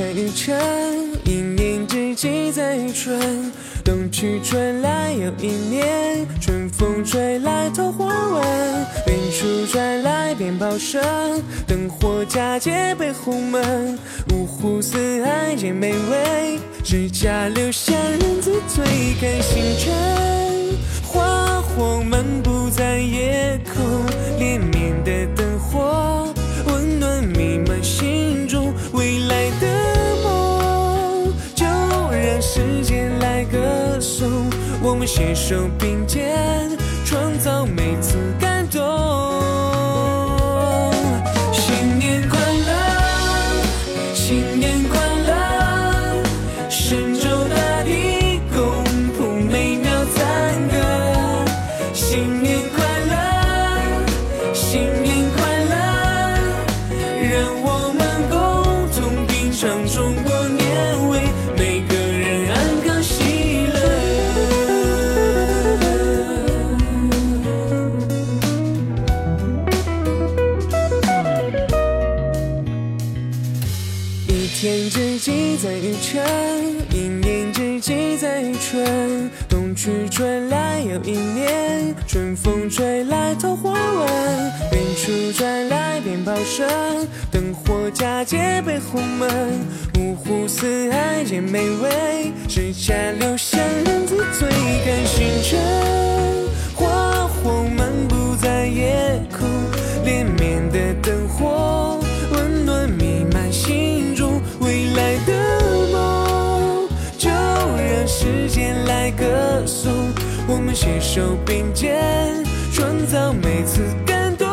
在玉城，一年之计在于春。冬去春来又一年，春风吹来桃花吻，远处传来鞭炮声，灯火佳节被红门，五湖四海皆美味，指甲留香人自醉，看星辰，我们携手并肩，创造每次感动。新年快乐，新年快乐，神州大地共谱美妙赞歌。新年快乐，新年快乐，让我们天之计在于晨，一年之计在于春。冬去春来又一年，春风吹来桃花吻，远处传来鞭炮声，灯火佳节被红门，五湖四海皆美味，指甲留香人自醉，看星辰，我们携手并肩创造每次感动。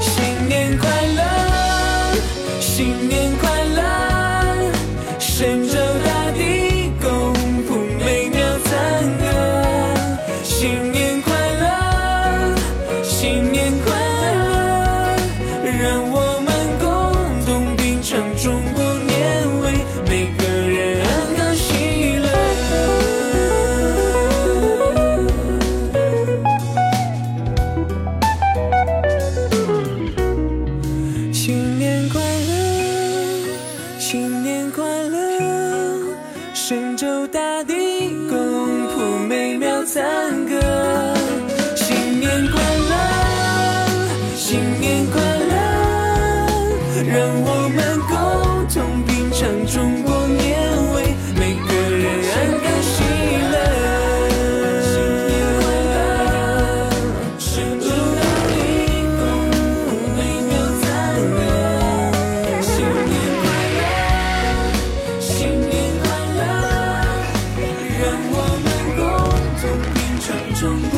新年快乐新年快乐。新年快乐，神州大地，共谱美妙赞歌。新年快乐，新年快乐，让我们共同品尝中国。some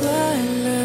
快乐。